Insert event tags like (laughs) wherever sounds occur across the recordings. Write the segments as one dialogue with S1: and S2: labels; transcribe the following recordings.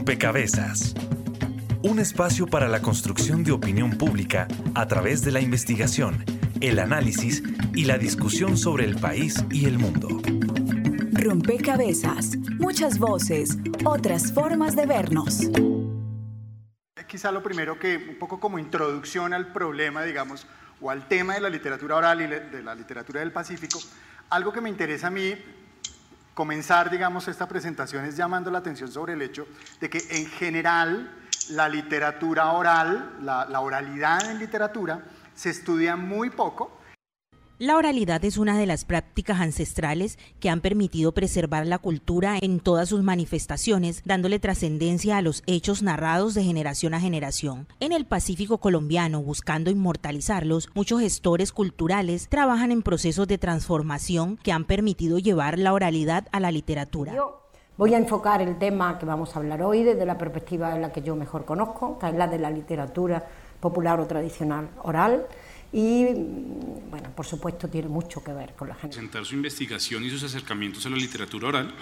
S1: Rompecabezas. Un espacio para la construcción de opinión pública a través de la investigación, el análisis y la discusión sobre el país y el mundo.
S2: Rompecabezas. Muchas voces, otras formas de vernos.
S3: Quizá lo primero que, un poco como introducción al problema, digamos, o al tema de la literatura oral y de la literatura del Pacífico, algo que me interesa a mí comenzar, digamos, esta presentación es llamando la atención sobre el hecho de que en general la literatura oral, la, oralidad en literatura, se estudia muy poco
S4: la oralidad es una de las prácticas ancestrales que han permitido preservar la cultura en todas sus manifestaciones, dándole trascendencia a los hechos narrados de generación a generación. En el Pacífico colombiano, buscando inmortalizarlos, muchos gestores culturales trabajan en procesos de transformación que han permitido llevar la oralidad a la literatura.
S5: Voy a enfocar el tema que vamos a hablar hoy desde la perspectiva en la que yo mejor conozco, que es la de la literatura popular o tradicional oral y, bueno, por supuesto tiene mucho que ver con la gente.
S6: Presentar su investigación y sus acercamientos a la literatura oral.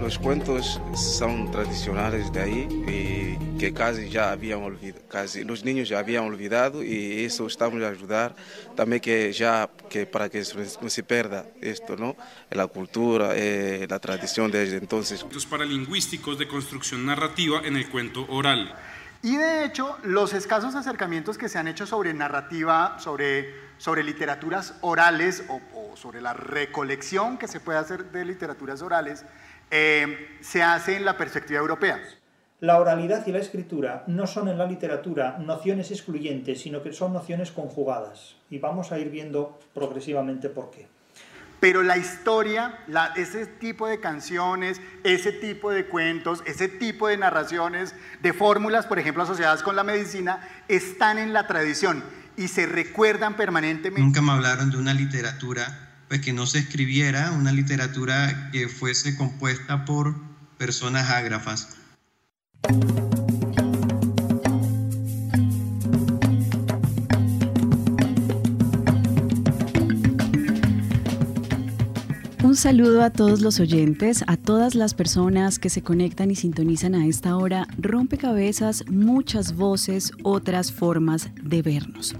S7: Los cuentos son tradicionales de ahí y que casi ya habían olvidado, casi los niños ya habían olvidado y eso estamos a ayudar también que ya que para que no se pierda esto, ¿no? La cultura, eh, la tradición desde entonces.
S6: Los paralingüísticos de construcción narrativa en el cuento oral.
S3: Y de hecho, los escasos acercamientos que se han hecho sobre narrativa, sobre, sobre literaturas orales o, sobre la recolección que se puede hacer de literaturas orales, eh, se hace en la perspectiva europea.
S8: La oralidad y la escritura no son en la literatura nociones excluyentes, sino que son nociones conjugadas. Y vamos a ir viendo progresivamente por qué.
S3: Pero la historia, ese tipo de canciones, ese tipo de cuentos, ese tipo de narraciones, de fórmulas, por ejemplo, asociadas con la medicina, están en la tradición y se recuerdan permanentemente.
S9: Nunca me hablaron de una literatura pues, que no se escribiera, una literatura que fuese compuesta por personas ágrafas.
S10: Saludo a todos los oyentes, a todas las personas que se conectan y sintonizan a esta hora. Rompecabezas, muchas voces, otras formas de vernos.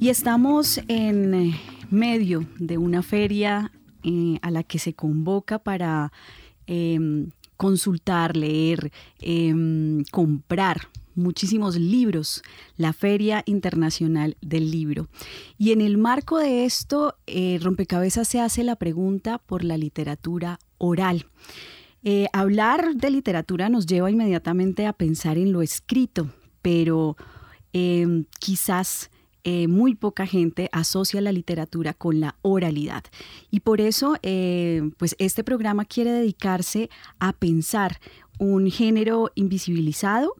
S10: Y estamos en medio de una feria eh, a la que se convoca para em, consultar, leer, em, comprar muchísimos libros, la Feria Internacional del Libro. Y en el marco de esto, eh, Rompecabezas se hace la pregunta por la literatura oral. Eh, hablar de literatura nos lleva inmediatamente a pensar en lo escrito, pero em, quizás eh, muy poca gente asocia la literatura con la oralidad. Y por eso, pues este programa quiere dedicarse a pensar un género invisibilizado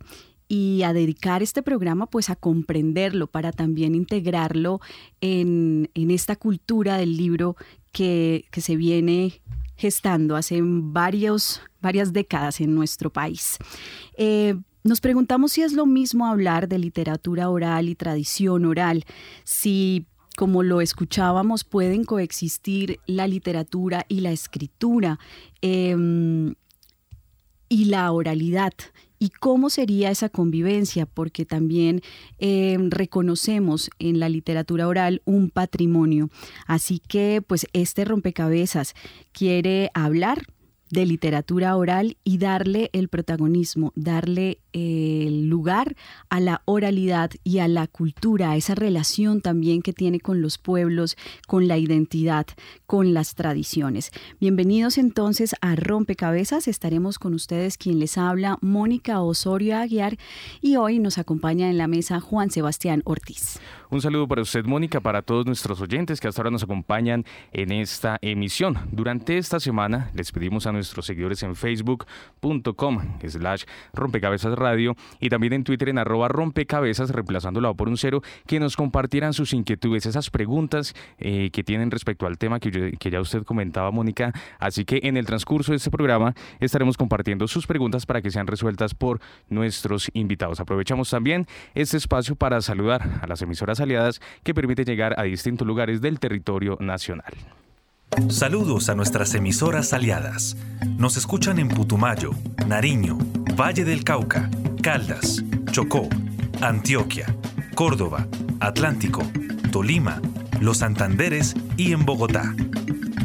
S10: y a dedicar este programa pues a comprenderlo para también integrarlo en, esta cultura del libro que, se viene gestando hace varios, varias décadas en nuestro país. Eh, nos preguntamos si es lo mismo hablar de literatura oral y tradición oral, si como lo escuchábamos, pueden coexistir la literatura y la escritura em, y la oralidad y cómo sería esa convivencia, porque también eh, reconocemos en la literatura oral un patrimonio. Así que, pues, este rompecabezas quiere hablar de literatura oral y darle el protagonismo, darle el lugar a la oralidad y a la cultura, a esa relación también que tiene con los pueblos, con la identidad, con las tradiciones. Bienvenidos entonces a Rompecabezas. Estaremos con ustedes quien les habla, Mónica Osorio Aguiar, y hoy nos acompaña en la mesa Juan Sebastián Ortiz.
S11: Un saludo para usted, Mónica, para todos nuestros oyentes que hasta ahora nos acompañan en esta emisión. Durante esta semana les pedimos a nuestros seguidores en facebook.com slash rompecabezas radio y también en Twitter en arroba rompecabezas, reemplazándolo por un cero, que nos compartieran sus inquietudes, esas preguntas eh, que tienen respecto al tema que, que ya usted comentaba, Mónica. Así que en el transcurso de este programa estaremos compartiendo sus preguntas para que sean resueltas por nuestros invitados. Aprovechamos también este espacio para saludar a las emisoras aliadas que permiten llegar a distintos lugares del territorio nacional.
S1: Saludos a nuestras emisoras aliadas. Nos escuchan en Putumayo, Nariño, Valle del Cauca, Caldas, Chocó, Antioquia, Córdoba, Atlántico, Tolima, Los Santanderes y en Bogotá.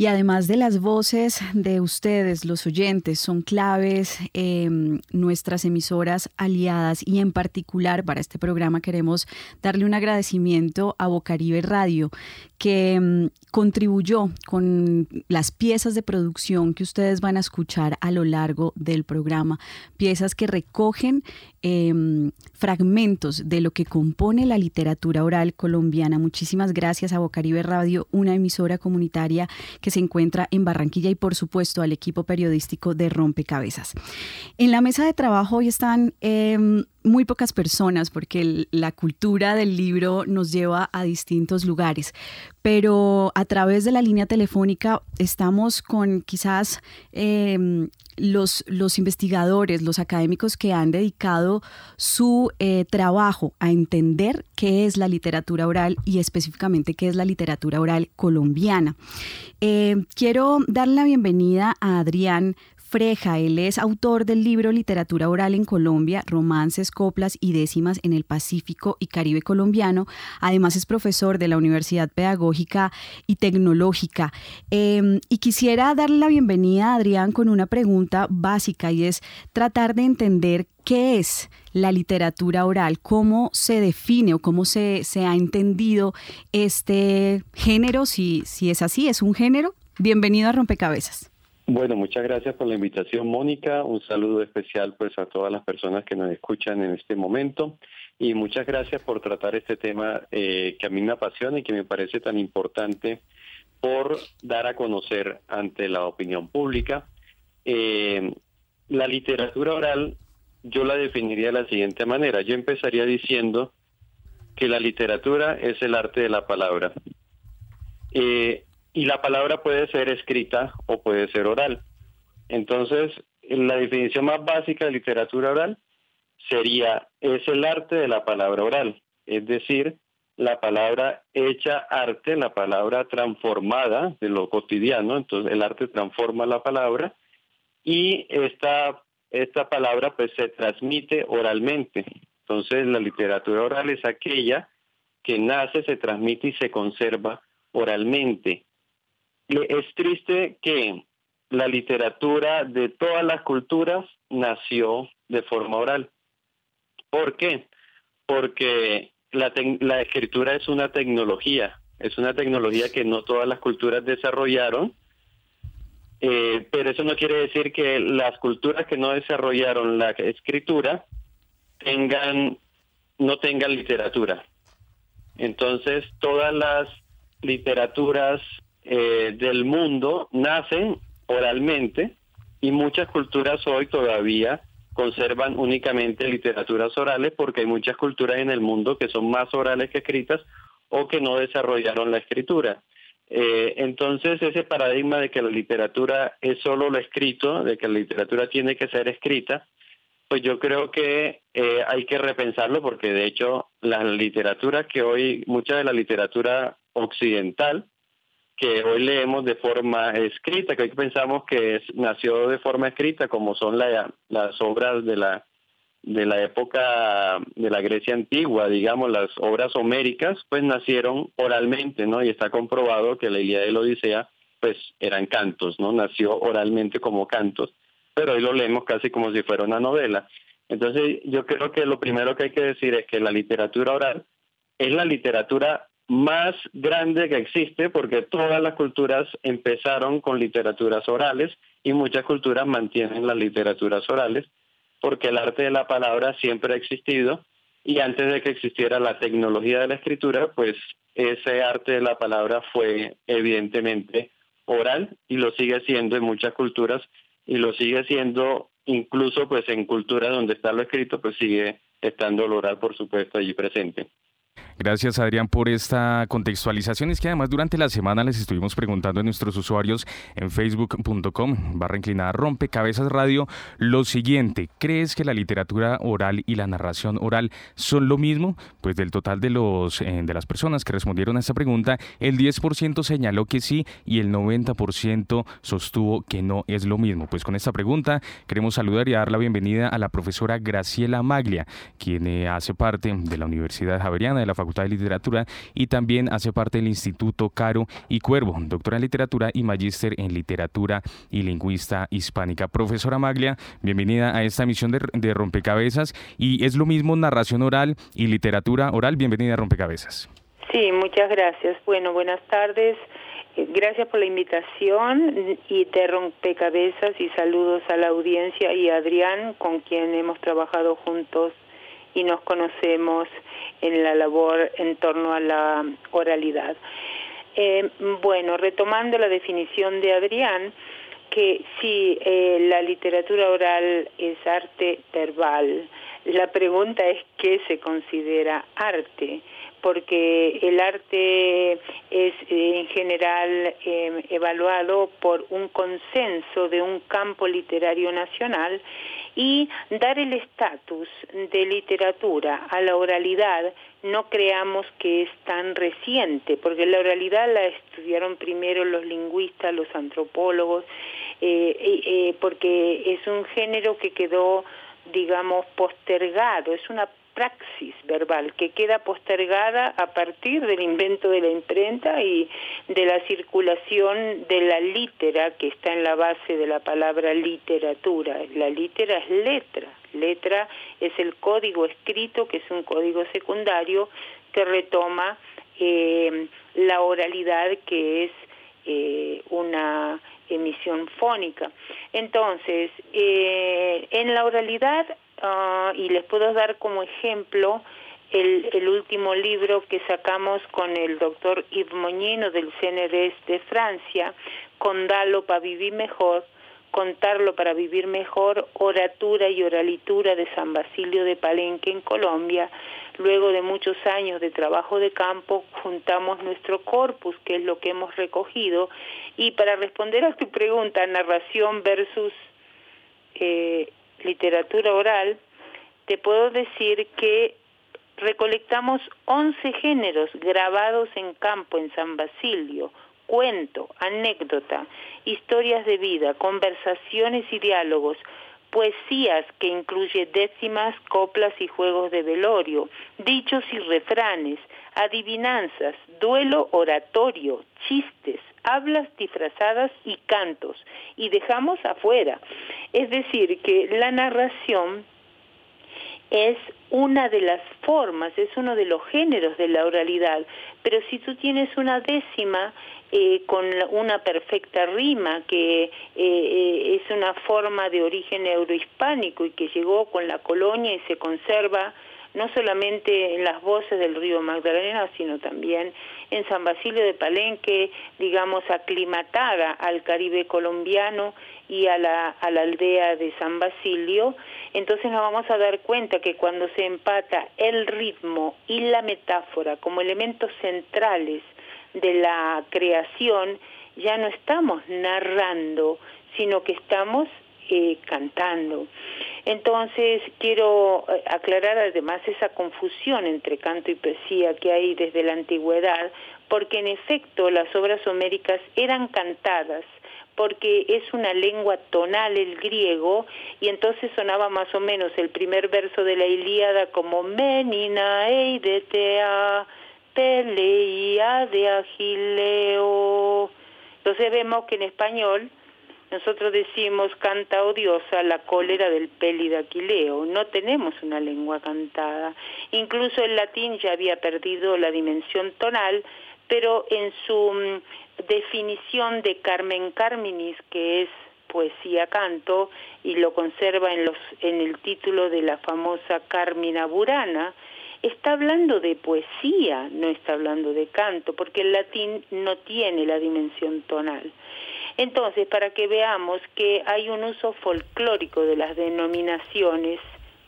S10: Y además de las voces de ustedes, los oyentes, son claves em, nuestras emisoras aliadas y en particular para este programa queremos darle un agradecimiento a Bocaribe Radio, que em, contribuyó con las piezas de producción que ustedes van a escuchar a lo largo del programa, piezas que recogen em, fragmentos de lo que compone la literatura oral colombiana. Muchísimas gracias a Bocaribe Radio, una emisora comunitaria que se encuentra en Barranquilla y por supuesto al equipo periodístico de Rompecabezas. En la mesa de trabajo hoy están em, muy pocas personas porque la cultura del libro nos lleva a distintos lugares, pero a través de la línea telefónica estamos con quizás em, los, los, investigadores, los académicos que han dedicado su eh, trabajo a entender qué es la literatura oral y específicamente qué es la literatura oral colombiana. Eh, quiero dar la bienvenida a Adrián Freja. Él es autor del libro Literatura Oral en Colombia, Romances, Coplas y Décimas en el Pacífico y Caribe colombiano. Además es profesor de la Universidad Pedagógica y Tecnológica. Em, y quisiera darle la bienvenida a Adrián con una pregunta básica y es tratar de entender qué es la literatura oral, cómo se define o cómo se, se ha entendido este género, si, si es así, es un género. Bienvenido a Rompecabezas.
S12: Bueno, muchas gracias por la invitación, Mónica. Un saludo especial pues a todas las personas que nos escuchan en este momento y muchas gracias por tratar este tema eh, que a mí me apasiona y que me parece tan importante por dar a conocer ante la opinión pública. Eh, la literatura oral yo la definiría de la siguiente manera. Yo empezaría diciendo que la literatura es el arte de la palabra. Eh, y la palabra puede ser escrita o puede ser oral. Entonces, la definición más básica de literatura oral sería, es el arte de la palabra oral, es decir, la palabra hecha arte, la palabra transformada de lo cotidiano, entonces el arte transforma la palabra y esta, esta palabra pues se transmite oralmente. Entonces la literatura oral es aquella que nace, se transmite y se conserva oralmente. Es triste que la literatura de todas las culturas nació de forma oral. ¿Por qué? Porque la, la escritura es una tecnología, es una tecnología que no todas las culturas desarrollaron, eh, pero eso no quiere decir que las culturas que no desarrollaron la escritura tengan no tengan literatura. Entonces, todas las literaturas eh, del mundo nacen oralmente y muchas culturas hoy todavía conservan únicamente literaturas orales porque hay muchas culturas en el mundo que son más orales que escritas o que no desarrollaron la escritura. Eh, entonces ese paradigma de que la literatura es solo lo escrito, de que la literatura tiene que ser escrita, pues yo creo que eh, hay que repensarlo porque de hecho la literatura que hoy, mucha de la literatura occidental, que hoy leemos de forma escrita, que hoy pensamos que nació de forma escrita, como son las obras de la, de la época de la Grecia antigua, digamos, las obras homéricas, pues nacieron oralmente, ¿no? Y está comprobado que la Ilíada y la Odisea, pues eran cantos, ¿no? Nació oralmente como cantos, pero hoy lo leemos casi como si fuera una novela. Entonces, yo creo que lo primero que hay que decir es que la literatura oral es la literatura más grande que existe porque todas las culturas empezaron con literaturas orales y muchas culturas mantienen las literaturas orales porque el arte de la palabra siempre ha existido y antes de que existiera la tecnología de la escritura, pues ese arte de la palabra fue evidentemente oral y lo sigue siendo en muchas culturas y lo sigue siendo incluso pues en culturas donde está lo escrito, pues sigue estando lo oral por supuesto allí presente.
S11: Gracias Adrián por esta contextualización. Es que además durante la semana les estuvimos preguntando a nuestros usuarios en facebook.com barra inclinada rompecabezas radio lo siguiente. ¿Crees que la literatura oral y la narración oral son lo mismo? Pues del total de, los, eh, de las personas que respondieron a esta pregunta, el 10% señaló que sí y el 90% sostuvo que no es lo mismo. Pues con esta pregunta queremos saludar y dar la bienvenida a la profesora Graciela Maglia, quien eh, hace parte de la Universidad Javeriana de la Facultad de Literatura y también hace parte del Instituto Caro y Cuervo, doctora en literatura y magíster en literatura y lingüista hispánica. Profesora Maglia, bienvenida a esta emisión de, de Rompecabezas y es lo mismo narración oral y literatura oral. Bienvenida a Rompecabezas.
S13: Sí, muchas gracias. Bueno, buenas tardes. Eh, gracias por la invitación y de rompecabezas y saludos a la audiencia y a Adrián, con quien hemos trabajado juntos y nos conocemos en la labor en torno a la oralidad. Eh, bueno, retomando la definición de Adrián, que si eh, la literatura oral es arte verbal, la pregunta es qué se considera arte, porque el arte es eh, en general evaluado por un consenso de un campo literario nacional y dar el estatus de literatura a la oralidad. No creamos que es tan reciente, porque la oralidad la estudiaron primero los lingüistas, los antropólogos, eh, eh, porque es un género que quedó, digamos, postergado, es una praxis verbal que queda postergada a partir del invento de la imprenta y de la circulación de la litera que está en la base de la palabra literatura. La litera es letra, letra es el código escrito que es un código secundario que retoma eh, la oralidad que es eh, una emisión fónica. Entonces, eh, en la oralidad Ah, y les puedo dar como ejemplo el, el, último libro que sacamos con el doctor Yves Moñino del CNRS de Francia, Condalo para vivir mejor, Contarlo para vivir mejor, Oratura y Oralitura de San Basilio de Palenque en Colombia. Luego de muchos años de trabajo de campo, juntamos nuestro corpus, que es lo que hemos recogido, y para responder a tu pregunta, narración versus eh, literatura oral, te puedo decir que recolectamos 11 géneros grabados en campo en San Basilio, cuento, anécdota, historias de vida, conversaciones y diálogos, poesías que incluye décimas, coplas y juegos de velorio, dichos y refranes, adivinanzas, duelo oratorio, chistes, hablas disfrazadas y cantos, y dejamos afuera. Es decir, que la narración es una de las formas, es uno de los géneros de la oralidad, pero si tú tienes una décima eh, con una perfecta rima, que eh, eh, es una forma de origen eurohispánico y que llegó con la colonia y se conserva no solamente en las voces del río Magdalena, sino también en San Basilio de Palenque, digamos, aclimatada al Caribe colombiano y a la, aldea de San Basilio, entonces nos vamos a dar cuenta que cuando se empata el ritmo y la metáfora como elementos centrales de la creación, ya no estamos narrando, sino que estamos eh, cantando. Entonces quiero eh, aclarar además esa confusión entre canto y poesía que hay desde la antigüedad, porque en efecto las obras homéricas eran cantadas, porque es una lengua tonal el griego y entonces sonaba más o menos el primer verso de la Ilíada como Menina eidetea peleia de Agileo. Entonces vemos que en español nosotros decimos canta odiosa la cólera del peli de Aquileo. No tenemos una lengua cantada. Incluso el latín ya había perdido la dimensión tonal, pero en su mm, definición de Carmen Carminis, que es poesía canto, y lo conserva en, los, en el título de la famosa Carmina Burana, está hablando de poesía, no está hablando de canto, porque el latín no tiene la dimensión tonal. Entonces, para que veamos que hay un uso folclórico de las denominaciones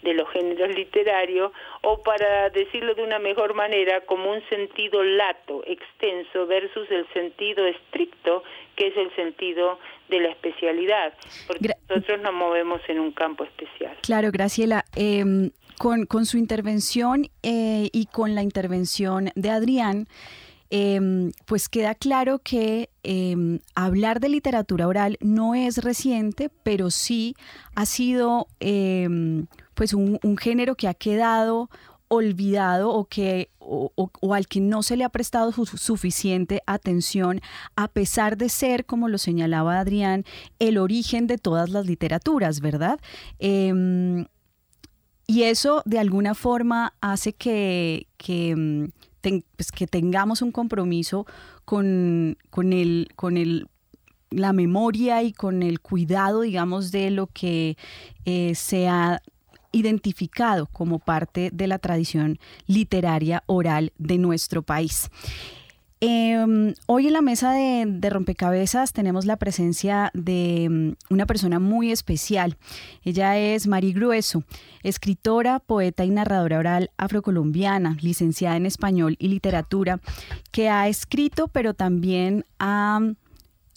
S13: de los géneros literarios o para decirlo de una mejor manera como un sentido lato, extenso versus el sentido estricto que es el sentido de la especialidad, porque nosotros nos movemos en un campo especial.
S10: Claro, Graciela. Em, con, con, su intervención eh, y con la intervención de Adrián, Em, pues queda claro que em, hablar de literatura oral no es reciente, pero sí ha sido em, pues un, género que ha quedado olvidado o que o, al que no se le ha prestado suficiente atención a pesar de ser como lo señalaba Adrián el origen de todas las literaturas verdad y eso de alguna forma hace que, que pues, que tengamos un compromiso con, con, el, con el, la memoria y con el cuidado, digamos, de lo que eh, se ha identificado como parte de la tradición literaria oral de nuestro país. Em, hoy en la mesa de, rompecabezas tenemos la presencia de mm, una persona muy especial. Ella es Mari Grueso, escritora, poeta y narradora oral afrocolombiana, licenciada en español y literatura, que ha escrito pero también ha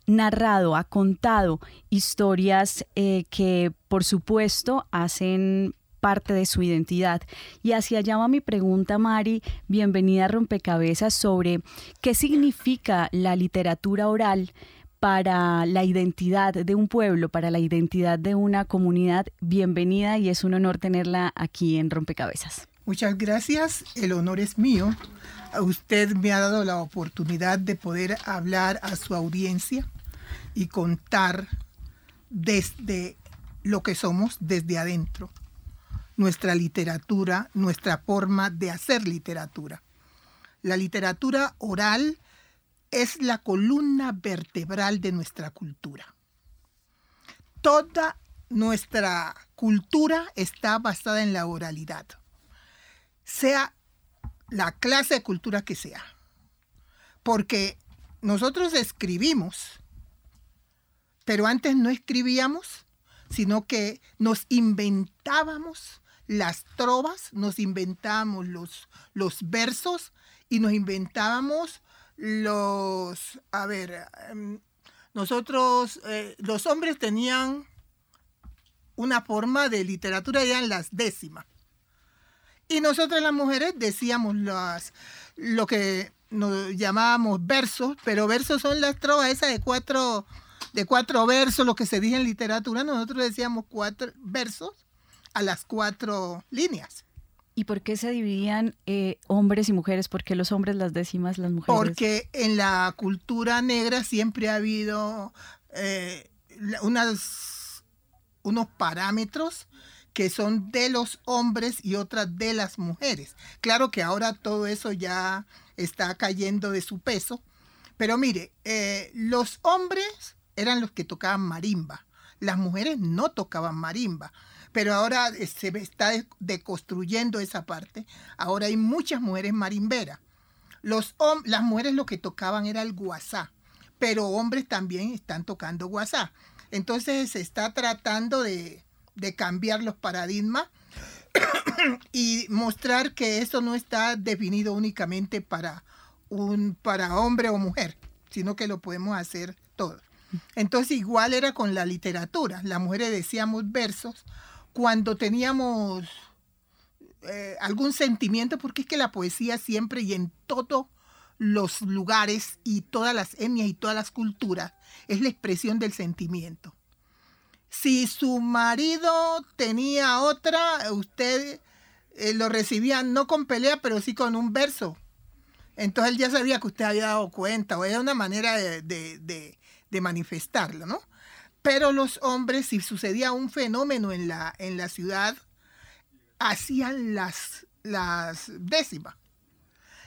S10: narrado, ha contado historias eh, que por supuesto hacen parte de su identidad. Y hacia allá va mi pregunta, Mari, bienvenida a Rompecabezas, sobre qué significa la literatura oral para la identidad de un pueblo, para la identidad de una comunidad. Bienvenida y es un honor tenerla aquí en Rompecabezas.
S14: Muchas gracias, el honor es mío. Usted me ha dado la oportunidad de poder hablar a su audiencia y contar desde lo que somos desde adentro nuestra literatura, nuestra forma de hacer literatura. La literatura oral es la columna vertebral de nuestra cultura. Toda nuestra cultura está basada en la oralidad, sea la clase de cultura que sea. Porque nosotros escribimos, pero antes no escribíamos, sino que nos inventábamos las trovas, nos inventábamos los, los versos y nos inventábamos los, a ver, em, nosotros, eh, los hombres tenían una forma de literatura, eran las décimas. Y nosotros las mujeres decíamos las, lo que nos llamábamos versos, pero versos son las trovas esas de cuatro, de cuatro versos, lo que se dice en literatura, nosotros decíamos cuatro versos a las cuatro líneas.
S10: ¿Y por qué se dividían eh, hombres y mujeres? ¿Por qué los hombres las décimas, las mujeres?
S14: Porque en la cultura negra siempre ha habido eh, unas, unos parámetros que son de los hombres y otras de las mujeres. Claro que ahora todo eso ya está cayendo de su peso, pero mire, eh, los hombres eran los que tocaban marimba, las mujeres no tocaban marimba pero ahora eh, se está deconstruyendo esa parte. Ahora hay muchas mujeres marimberas. Los, las mujeres lo que tocaban era el guasá, pero hombres también están tocando guasá. Entonces se está tratando de, cambiar los paradigmas (coughs) y mostrar que eso no está definido únicamente para, un, para hombre o mujer, sino que lo podemos hacer todos. Entonces igual era con la literatura. Las mujeres decíamos versos, cuando teníamos eh, algún sentimiento, porque es que la poesía siempre y en todos los lugares y todas las etnias y todas las culturas es la expresión del sentimiento. Si su marido tenía otra, usted eh, lo recibía no con pelea, pero sí con un verso. Entonces él ya sabía que usted había dado cuenta, o era una manera de, de manifestarlo, ¿no? Pero los hombres, si sucedía un fenómeno en la, en la ciudad, hacían las, las décimas.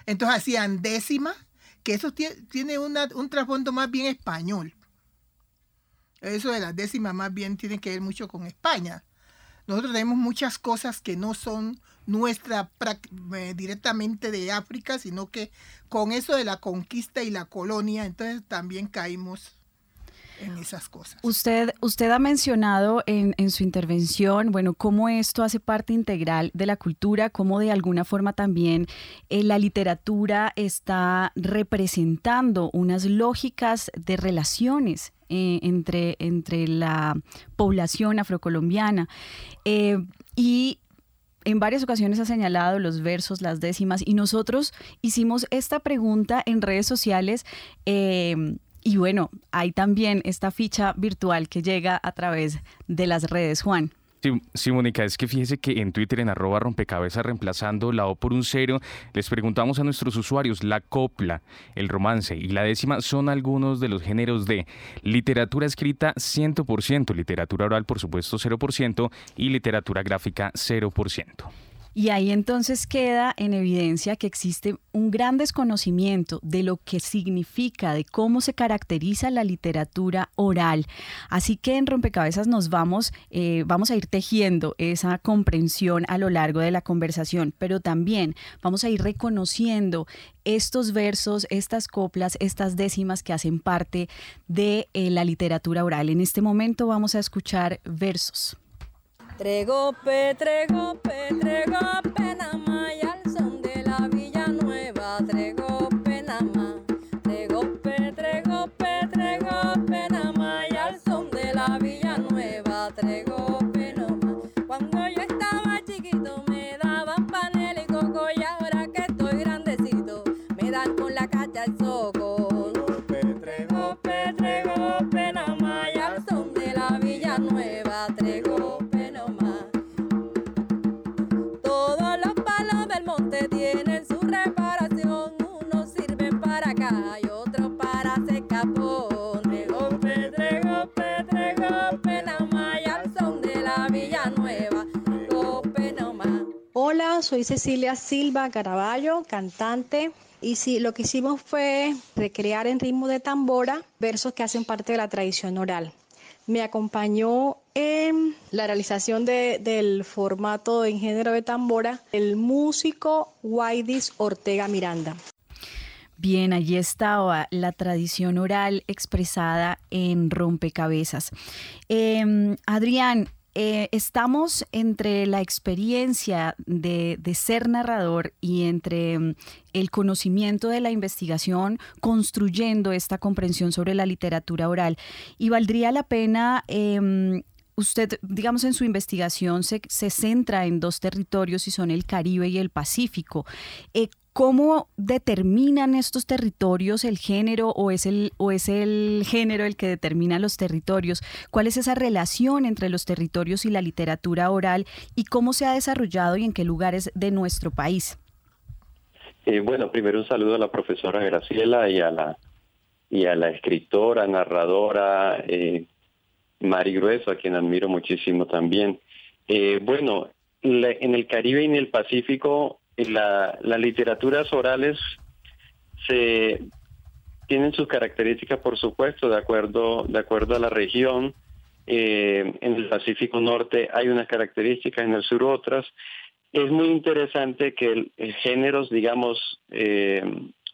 S14: Entonces hacían décimas, que eso tiene, un trasfondo más bien español. Eso de las décimas más bien tiene que ver mucho con España. Nosotros tenemos muchas cosas que no son nuestra eh, directamente de África, sino que con eso de la conquista y la colonia, entonces también caímos en esas cosas.
S10: Usted, usted ha mencionado en, en, su intervención, bueno, cómo esto hace parte integral de la cultura, cómo de alguna forma también eh, la literatura está representando unas lógicas de relaciones eh, entre, entre la población afrocolombiana. Eh, y en varias ocasiones ha señalado los versos, las décimas, y nosotros hicimos esta pregunta en redes sociales. Eh, y bueno, hay también esta ficha virtual que llega a través de las redes, Juan.
S11: Sí, Mónica, es que fíjese que en Twitter, en arroba rompecabezas, reemplazando la O por un cero, les preguntamos a nuestros usuarios, la copla, el romance y la décima son algunos de los géneros de literatura escrita 100%, literatura oral por supuesto 0% y literatura gráfica 0%.
S10: Y ahí entonces queda en evidencia que existe un gran desconocimiento de lo que significa, de cómo se caracteriza la literatura oral. Así que en Rompecabezas nos vamos, eh, vamos a ir tejiendo esa comprensión a lo largo de la conversación, pero también vamos a ir reconociendo estos versos, estas coplas, estas décimas que hacen parte de eh, la literatura oral. En este momento vamos a escuchar versos.
S15: Tregope, tregope, tregope, nama y al son de la Villa Nueva, tregope, nama. Tregope, tregope, tregope, nama y al son de la Villa Nueva, tregope, nama. Cuando yo estaba chiquito me daban panel y coco y ahora que estoy grandecito me dan con la cacha el soco.
S16: Soy Cecilia Silva Caraballo, cantante. Y sí, lo que hicimos fue recrear en ritmo de tambora versos que hacen parte de la tradición oral me acompañó en la realización del formato en género de tambora el músico Waidis Ortega Miranda.
S10: Bien, allí estaba la tradición oral expresada en rompecabezas. Em, Adrián, eh, estamos entre la experiencia de, ser narrador y entre mm, el conocimiento de la investigación construyendo esta comprensión sobre la literatura oral. Y valdría la pena... Em, usted, digamos, en su investigación se, se, centra en dos territorios y son el Caribe y el Pacífico. Eh, ¿Cómo determinan estos territorios el género o es el, o es el género el que determina los territorios? ¿Cuál es esa relación entre los territorios y la literatura oral y cómo se ha desarrollado y en qué lugares de nuestro país?
S12: Eh, bueno, primero un saludo a la profesora Graciela y a la, y a la escritora, narradora eh, Mari Grueso, a quien admiro muchísimo también. Eh, bueno, en el Caribe y en el Pacífico la, las literaturas orales se tienen sus características, por supuesto, de acuerdo, de acuerdo a la región. Eh, en el Pacífico Norte hay unas características, en el sur otras. Es muy interesante que el, géneros, digamos, eh,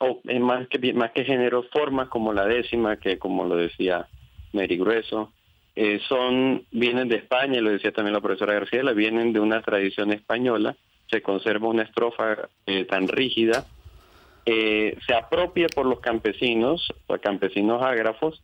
S12: o más que más que géneros, formas como la décima, que como lo decía Mary Grueso, eh, son vienen de España, lo decía también la profesora García, vienen de una tradición española se conserva una estrofa eh, tan rígida, eh, se apropia por los campesinos, los campesinos ágrafos,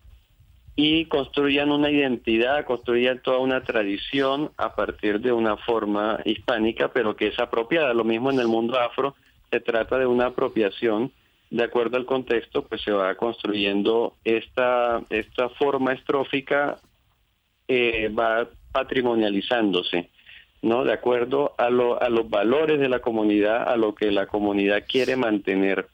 S12: y construyan una identidad, construyan toda una tradición a partir de una forma hispánica, pero que es apropiada. Lo mismo en el mundo afro, se trata de una apropiación, de acuerdo al contexto, pues se va construyendo esta, esta forma estrófica, eh, va patrimonializándose. ¿No? De acuerdo a, lo, a los valores de la comunidad, a lo que la comunidad quiere mantener.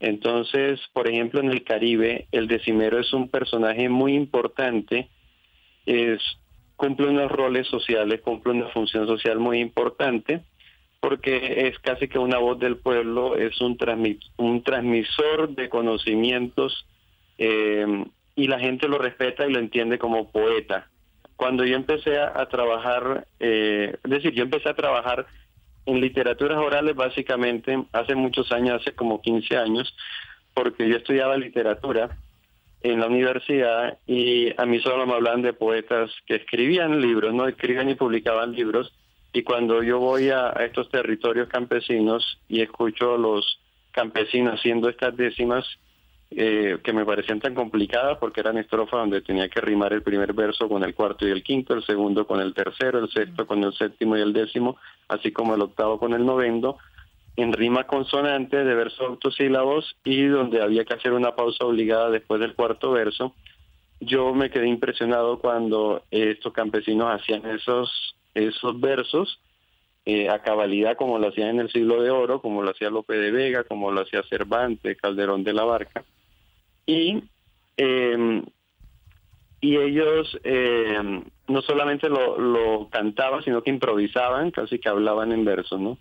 S12: Entonces, por ejemplo, en el Caribe, el decimero es un personaje muy importante, es, cumple unos roles sociales, cumple una función social muy importante, porque es casi que una voz del pueblo, es un, un transmisor de conocimientos eh, y la gente lo respeta y lo entiende como poeta cuando yo empecé a, trabajar, eh, es decir, yo empecé a trabajar en literaturas orales básicamente hace muchos años, hace como 15 años, porque yo estudiaba literatura en la universidad y a mí solo me hablaban de poetas que escribían libros, no escribían y publicaban libros. Y cuando yo voy a, estos territorios campesinos y escucho a los campesinos haciendo estas décimas eh, que me parecían tan complicadas porque eran estrofas donde tenía que rimar el primer verso con el cuarto y el quinto, el segundo con el tercero, el sexto con el séptimo y el décimo, así como el octavo con el noveno en rima consonante de versos autosílabos y donde había que hacer una pausa obligada después del cuarto verso. Yo me quedé impresionado cuando estos campesinos hacían esos, esos versos eh, a cabalidad como lo hacían en el siglo de oro, como lo hacía Lope de Vega, como lo hacía Cervantes, Calderón de la Barca. Y, em, y ellos em, no solamente lo, lo cantaban, sino que improvisaban, casi que hablaban en verso, ¿no?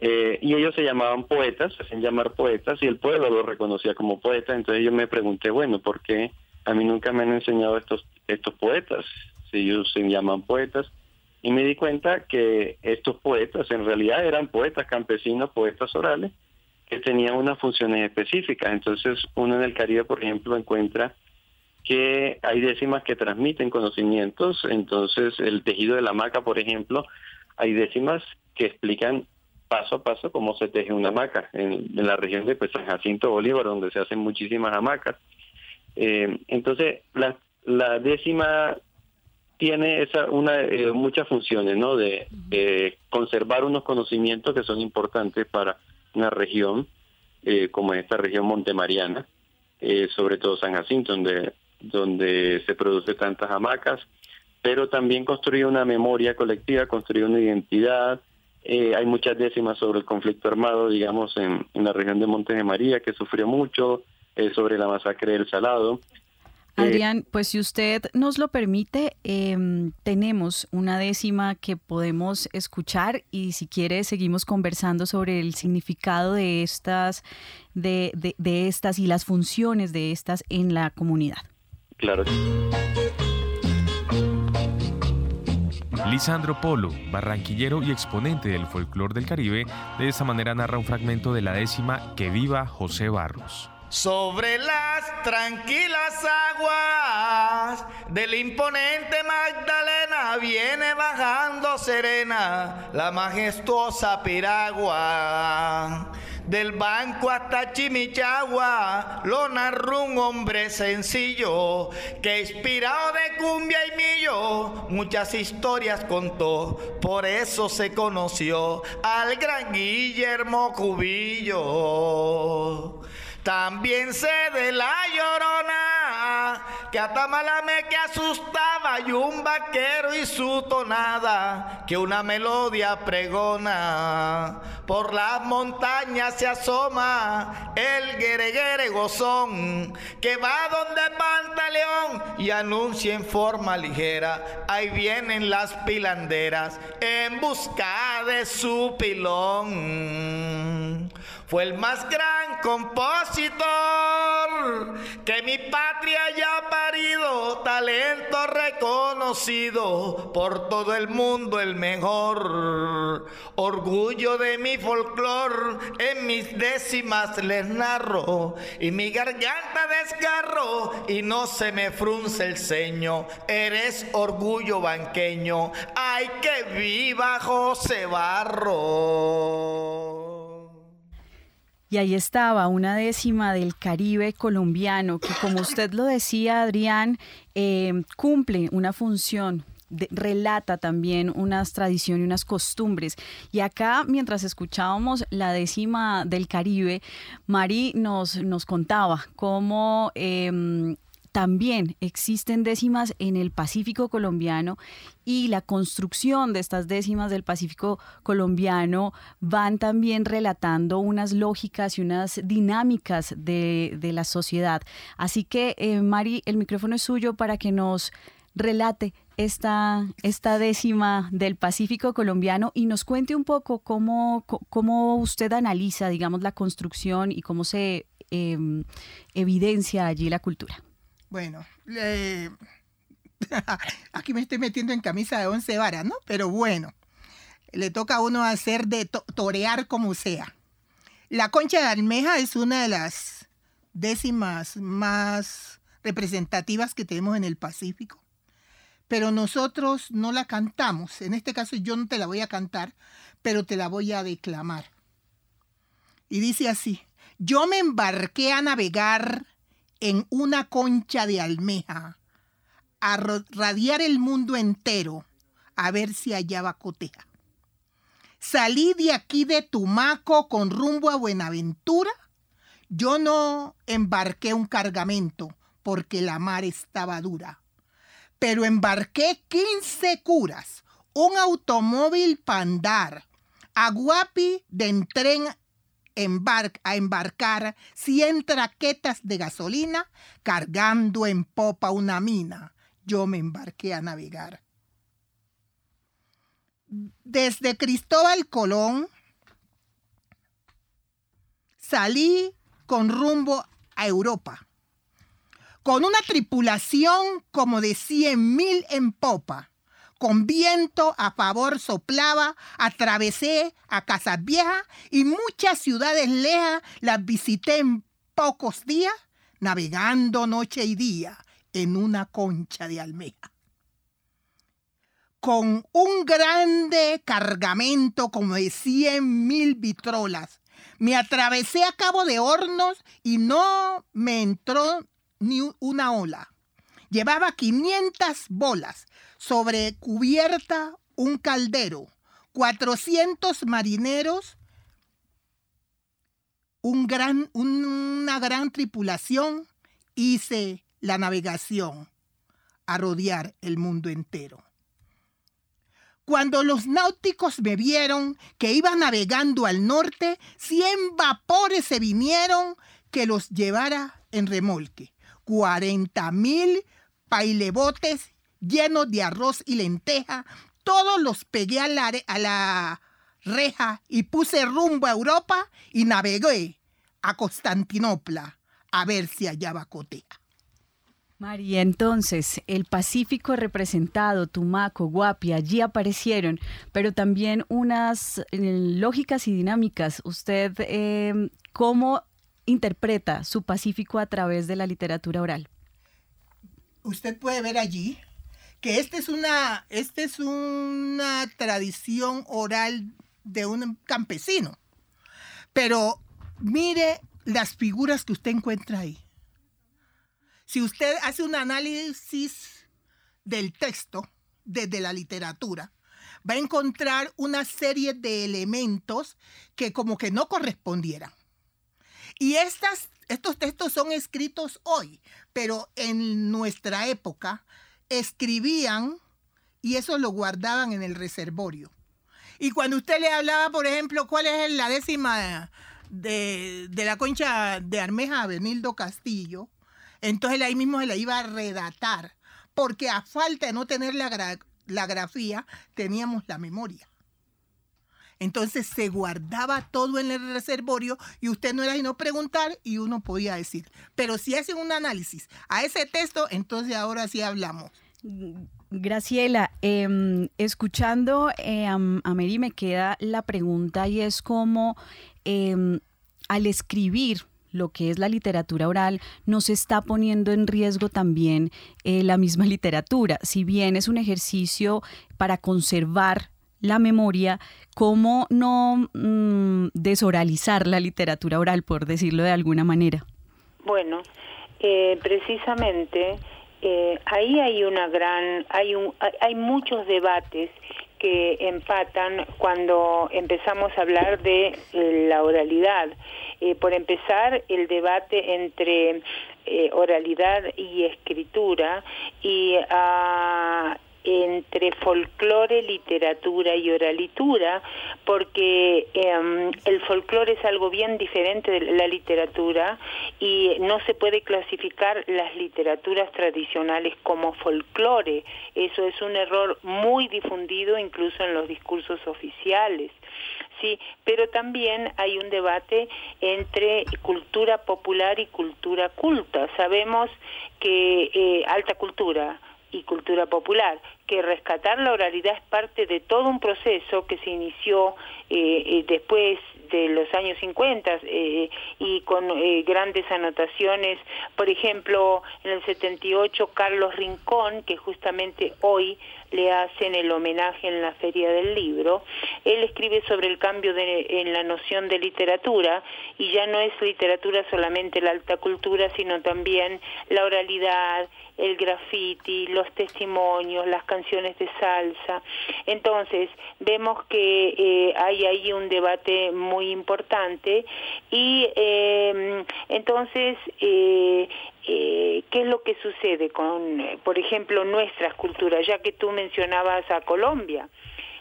S12: Eh, y ellos se llamaban poetas, se hacían llamar poetas, y el pueblo lo reconocía como poeta. Entonces yo me pregunté, bueno, ¿por qué a mí nunca me han enseñado estos, estos poetas? Si ellos se llaman poetas. Y me di cuenta que estos poetas en realidad eran poetas campesinos, poetas orales, que tenían unas funciones específicas. Entonces uno en el Caribe, por ejemplo, encuentra que hay décimas que transmiten conocimientos. Entonces el tejido de la hamaca, por ejemplo, hay décimas que explican paso a paso cómo se teje una hamaca en, la región de pues, San Jacinto Bolívar, donde se hacen muchísimas hamacas. Eh, entonces, la, la décima tiene esa una eh, muchas funciones, ¿no? De, conservar unos conocimientos que son importantes para una región eh, como esta región montemariana, sobre todo San Jacinto, donde donde se produce tantas hamacas, pero también construir una memoria colectiva, construir una identidad, eh, hay muchas décimas sobre el conflicto armado, digamos, en, la región de Montes de María, que sufrió mucho, eh, sobre la masacre del Salado.
S10: Eh, Adrián, pues si usted nos lo permite, em, tenemos una décima que podemos escuchar y si quiere seguimos conversando sobre el significado de estas, de, de, de estas y las funciones de estas en la comunidad.
S12: Claro.
S11: Lisandro Polo, barranquillero y exponente del folclore del Caribe, de esta manera narra un fragmento de la décima Que viva José Barros.
S17: Sobre las tranquilas aguas del imponente Magdalena viene bajando serena la majestuosa piragua del banco hasta Chimichagua, lo narró un hombre sencillo que inspirado de cumbia y millo, muchas historias contó, por eso se conoció al gran Guillermo Cubillo. También sé de la llorona, que a Tamalame que asustaba y un vaquero y su tonada, que una melodía pregona. Por las montañas se asoma el guereguere gozón, que va donde Pantaleón y anuncia en forma ligera, ahí vienen las pilanderas en busca de su pilón fue el más gran compositor que mi patria haya parido, talento reconocido por todo el mundo, el mejor. Orgullo de mi folclor, en mis décimas les narro, y mi garganta desgarro, y no se me frunce el ceño. Eres orgullo banqueño, ay que viva José Barro.
S10: Y ahí estaba una décima del Caribe colombiano que, como usted lo decía, Adrián, eh, cumple una función relata también unas tradiciones y unas costumbres. Y acá, mientras escuchábamos la décima del Caribe, Mari nos, nos contaba cómo em, también existen décimas en el Pacífico colombiano y la construcción de estas décimas del Pacífico colombiano van también relatando unas lógicas y unas dinámicas de, la sociedad. Así que, eh, Mari, el micrófono es suyo para que nos relate esta, esta décima del Pacífico colombiano y nos cuente un poco cómo, cómo usted analiza, digamos, la construcción y cómo se em, evidencia allí la cultura.
S14: Bueno, (laughs) aquí me estoy metiendo en camisa de once varas, ¿no? Pero bueno, le toca a uno hacer de torear como sea. La concha de almeja es una de las décimas más representativas que tenemos en el Pacífico. Pero nosotros no la cantamos. En este caso yo no te la voy a cantar, pero te la voy a declamar. Y dice así, yo me embarqué a navegar en una concha de almeja, a radiar el mundo entero, a ver si hallaba coteja. Salí de aquí de Tumaco con rumbo a Buenaventura. Yo no embarqué un cargamento porque la mar estaba dura, pero embarqué 15 curas, un automóvil para andar, a Guapi de a embarcar 100 traquetas de gasolina cargando en popa una mina. Yo me embarqué a navegar. Desde Cristóbal Colón salí con rumbo a Europa, con una tripulación como de 100 mil en popa con viento a favor soplaba, atravesé a Casas Viejas y muchas ciudades lejas las visité en pocos días, navegando noche y día en una concha de almeja. Con un grande cargamento como de cien mil vitrolas, me atravesé a Cabo de Hornos y no me entró ni una ola. Llevaba 500 bolas, sobre cubierta un caldero, 400 marineros, una gran tripulación, hice la navegación a rodear el mundo entero. Cuando los náuticos me vieron que iba navegando al norte, cien vapores se vinieron que los llevara en remolque. Cuarenta mil pailebotes llenos de arroz y lenteja. Todos los pegué a la, a la reja y puse rumbo a Europa y navegué a Constantinopla a ver si hallaba cotea.
S10: María, entonces, el Pacífico representado, Tumaco, Guapi, allí aparecieron, pero también unas eh, lógicas y dinámicas. ¿Usted eh, cómo interpreta su Pacífico a través de la literatura oral?
S14: Usted puede ver allí que esta es una, este es una tradición oral de un campesino. Pero mire las figuras que usted encuentra ahí. Si usted hace un análisis del texto desde la literatura, va a encontrar una serie de elementos que como que no correspondieran. Y estas, estos textos son escritos hoy, pero en nuestra época escribían y eso lo guardaban en el reservorio. Y cuando usted le hablaba, por ejemplo, cuál es la décima de, la concha de Armeja a Benildo Castillo, entonces ahí mismo se la iba a redactar, porque a falta de no tener la, la grafía, teníamos la memoria. Entonces se guardaba todo en el reservorio y usted no era sino preguntar y uno podía decir. Pero si hacen un análisis a ese texto, entonces ahora sí hablamos.
S10: Graciela, em, escuchando eh, a, Mary me queda la pregunta y es cómo em, al escribir lo que es la literatura oral, nos está poniendo en riesgo también eh, la misma (laughs) literatura. Si bien es un ejercicio para conservar la memoria, ¿cómo no mm, desoralizar la literatura oral, por decirlo de alguna manera?
S13: Bueno, eh, precisamente eh, ahí hay una gran, hay, un, hay muchos debates que empatan cuando empezamos a hablar de eh, la oralidad. por empezar, el debate entre oralidad y escritura y uh, entre folclore, literatura y oralitura, porque em, el folclore es algo bien diferente de la literatura y no se puede clasificar las literaturas tradicionales como folclore. Eso es un error muy difundido incluso en los discursos oficiales. Sí, pero también hay un debate entre cultura popular y cultura culta. Sabemos que eh, alta cultura, y cultura popular, que rescatar la oralidad es parte de todo un proceso que se inició eh, eh, después de los años 50 eh, y con eh, grandes anotaciones. Por ejemplo, en el 78 Carlos Rincón, que justamente hoy le hacen el homenaje en la Feria del Libro. Él escribe sobre el cambio de, en la noción de literatura y ya no es literatura solamente la alta cultura, sino también la oralidad, el graffiti, los testimonios, las canciones de salsa. Entonces, vemos que eh, hay ahí un debate muy importante y eh, entonces eh, eh, qué es lo que sucede con, eh, por ejemplo, nuestras culturas, ya que tú mencionabas a Colombia.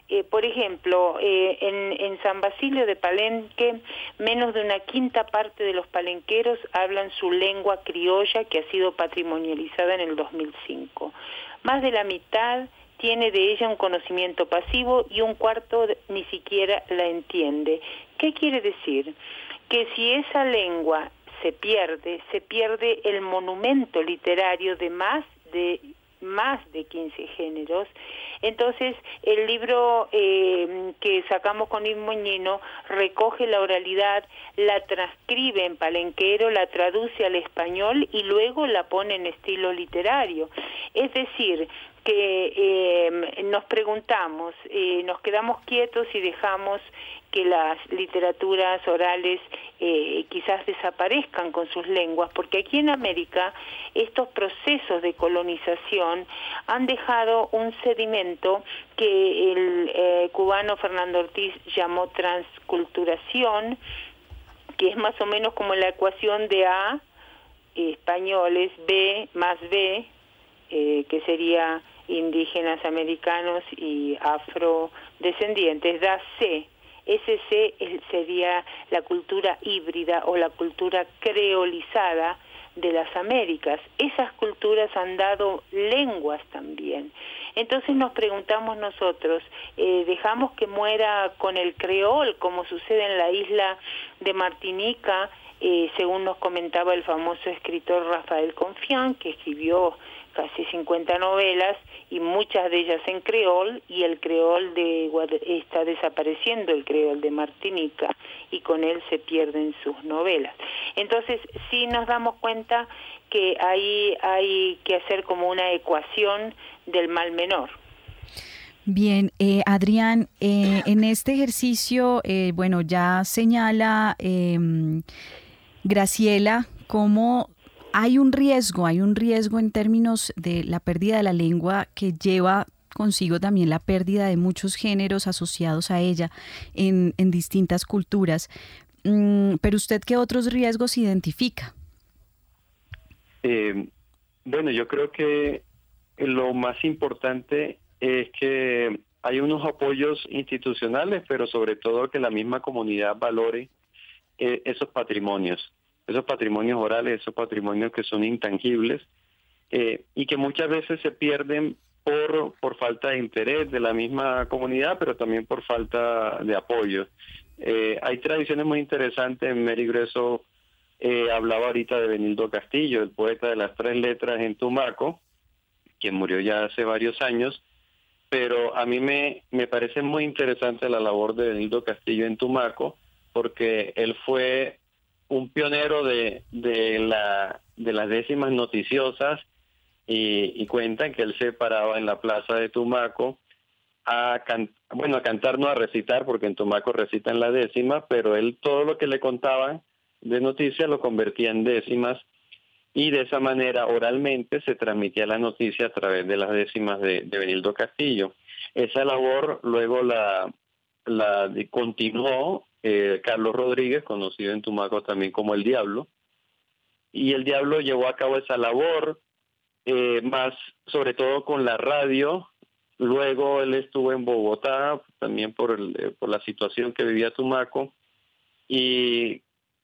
S13: Eh, por ejemplo, eh, en, en, San Basilio de Palenque, menos de una quinta parte de los palenqueros hablan su lengua criolla que ha sido patrimonializada en el 2005. Más de la mitad tiene de ella un conocimiento pasivo y un cuarto ni siquiera la entiende. ¿Qué quiere decir? Que si esa lengua se pierde, se pierde el monumento literario de más de más de 15 géneros. Entonces, el libro eh, que sacamos con Moñino recoge la oralidad, la transcribe en palenquero, la traduce al español y luego la pone en estilo literario. Es decir, que eh, nos preguntamos, eh, nos quedamos quietos y dejamos que las literaturas orales eh, quizás desaparezcan con sus lenguas, porque aquí en América estos procesos de colonización han dejado un sedimento que el eh, cubano Fernando Ortiz llamó transculturación, que es más o menos como la ecuación de A, españoles, B más B, eh, que sería indígenas americanos y afrodescendientes, da C ese sería la cultura híbrida o la cultura creolizada de las Américas. Esas culturas han dado lenguas también. Entonces nos preguntamos nosotros, eh, ¿dejamos que muera con el creol como sucede en la isla de Martinica? Eh, según nos comentaba el famoso escritor Rafael Confián, que escribió casi 50 novelas y muchas de ellas en creol y el creol de está desapareciendo el creol de Martinica y con él se pierden sus novelas. Entonces, sí nos damos cuenta que ahí hay que hacer como una ecuación del mal menor.
S10: Bien, eh, Adrián, eh, en este ejercicio, eh, bueno, ya señala em, Graciela cómo hay un riesgo, hay un riesgo en términos de la pérdida de la lengua que lleva consigo también la pérdida de muchos géneros asociados a ella en, distintas culturas. Mm, pero usted, ¿qué otros riesgos identifica?
S12: Eh, bueno, yo creo que lo más importante es que hay unos apoyos institucionales, pero sobre todo que la misma comunidad valore eh, esos patrimonios esos patrimonios orales, esos patrimonios que son intangibles eh, y que muchas veces se pierden por, por falta de interés de la misma comunidad, pero también por falta de apoyo. Eh, hay tradiciones muy interesantes, Mary Greso eh, hablaba ahorita de Benildo Castillo, el poeta de las tres letras en Tumaco, quien murió ya hace varios años, pero a mí me, me parece muy interesante la labor de Benildo Castillo en Tumaco, porque él fue un pionero de, de, la, de las décimas noticiosas y, y, cuentan que él se paraba en la plaza de Tumaco a, bueno, a cantar, no a recitar, porque en Tumaco recitan la décima, pero él todo lo que le contaban de noticias lo convertía en décimas y de esa manera oralmente se transmitía la noticia a través de las décimas de, de Benildo Castillo. Esa labor luego la, la continuó eh, Carlos Rodríguez, conocido en Tumaco también como el Diablo, y el Diablo llevó a cabo esa labor, eh, más sobre todo con la radio. Luego él estuvo en Bogotá, también por, el, eh, por la situación que vivía Tumaco, y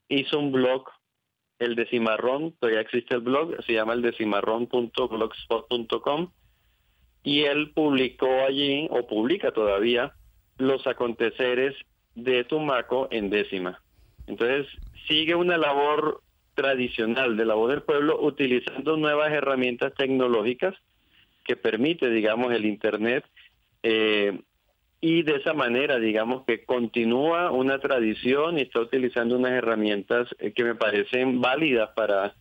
S12: hizo un blog, el de Cimarrón, todavía existe el blog, se llama el de cimarrón.blogspot.com, y él publicó allí, o publica todavía, los aconteceres de Tumaco en décima. Entonces, sigue una labor tradicional de la voz del pueblo utilizando nuevas herramientas tecnológicas que permite, digamos, el Internet, eh, y de esa manera, digamos que continúa una tradición y está utilizando unas herramientas eh, que me parecen válidas para,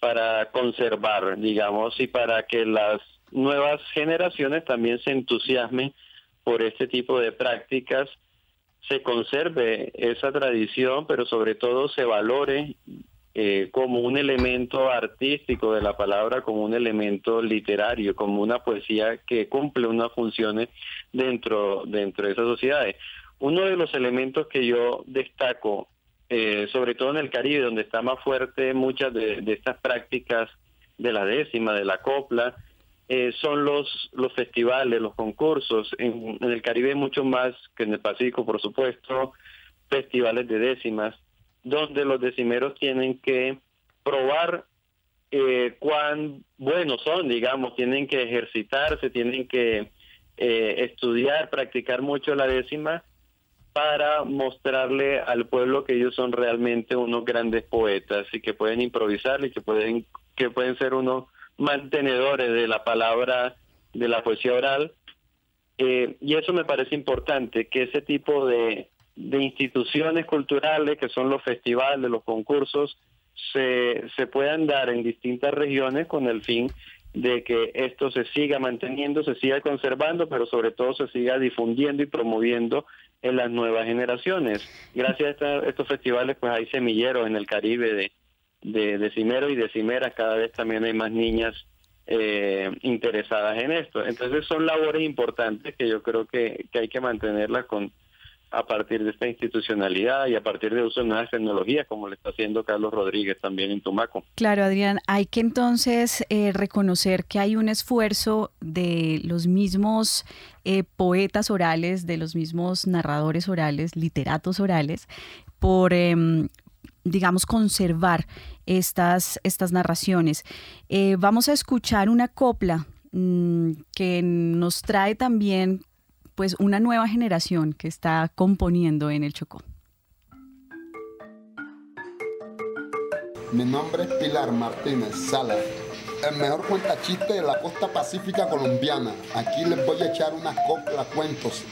S12: para conservar, digamos, y para que las nuevas generaciones también se entusiasmen por este tipo de prácticas, se conserve esa tradición, pero sobre todo se valore eh, como un elemento artístico de la palabra, como un elemento literario, como una poesía que cumple unas funciones dentro, dentro de esas sociedades. Uno de los elementos que yo destaco, eh, sobre todo en el Caribe, donde está más fuerte muchas de, estas prácticas de la décima, de la copla, eh, son los, los festivales, los concursos. En, el Caribe mucho más que en el Pacífico, por supuesto, festivales de décimas donde los decimeros tienen que probar eh, cuán buenos son, digamos, tienen que ejercitarse, tienen que eh, estudiar, practicar mucho la décima para mostrarle al pueblo que ellos son realmente unos grandes poetas y que pueden improvisar y que pueden que pueden ser unos mantenedores de la palabra de la poesía oral eh, y eso me parece importante que ese tipo de instituciones culturales, que son los festivales, los concursos, se, se puedan dar en distintas regiones con el fin de que esto se siga manteniendo, se siga conservando, pero sobre todo se siga difundiendo y promoviendo en las nuevas generaciones. Gracias a estos festivales, pues hay semilleros en el Caribe de, de, de cimeros y de cimeras, cada vez también hay más niñas eh, interesadas en esto. Entonces son labores importantes que yo creo que, que hay que mantenerlas con, a partir de esta institucionalidad y a partir de uso de nuevas tecnologías, como le está haciendo Carlos Rodríguez también en Tumaco.
S10: Claro, Adrián, hay que entonces eh, reconocer que hay un esfuerzo de los mismos eh, poetas orales, de los mismos narradores orales, literatos orales, por... Em, digamos, conservar estas, estas narraciones. Eh, vamos a escuchar una copla mm, que nos trae también pues una nueva generación que está componiendo en el Chocó.
S18: Mi nombre es Pilar Martínez Sala, el mejor cuentachiste de la costa pacífica colombiana. Aquí les voy a echar unas coplas cuentos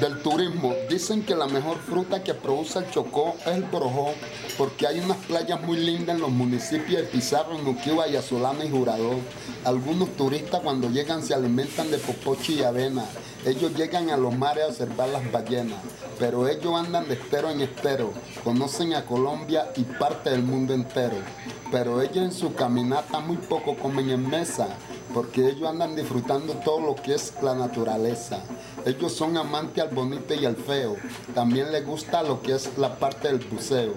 S18: del turismo. Dicen que la mejor fruta que produce el Chocó es el borojó, porque hay unas playas muy lindas en los municipios de Pizarro, Nuquiba, Yazolana y Jurador. Algunos turistas cuando llegan se alimentan de popochi y avena ellos llegan a los mares a observar las ballenas, pero ellos andan de estero en estero, conocen a Colombia y parte del mundo entero. Pero ellos en su caminata muy poco comen en mesa, porque ellos andan disfrutando todo lo que es la naturaleza. Ellos son amantes al bonito y al feo. También les gusta lo que es la parte del buceo.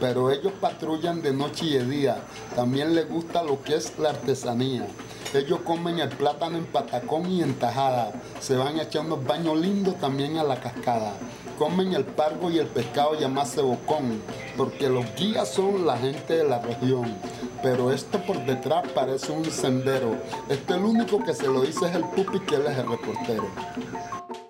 S18: Pero ellos patrullan de noche y de día. También les gusta lo que es la artesanía. Ellos comen el plátano en patacón y en tajada. Se van a echar unos baños lindos también a la cascada. Comen el pargo y el pescado llamado cebocón, porque los guías son la gente de la región. Pero esto por detrás parece un sendero. Este el único que se lo dice es el pupi que él es el reportero.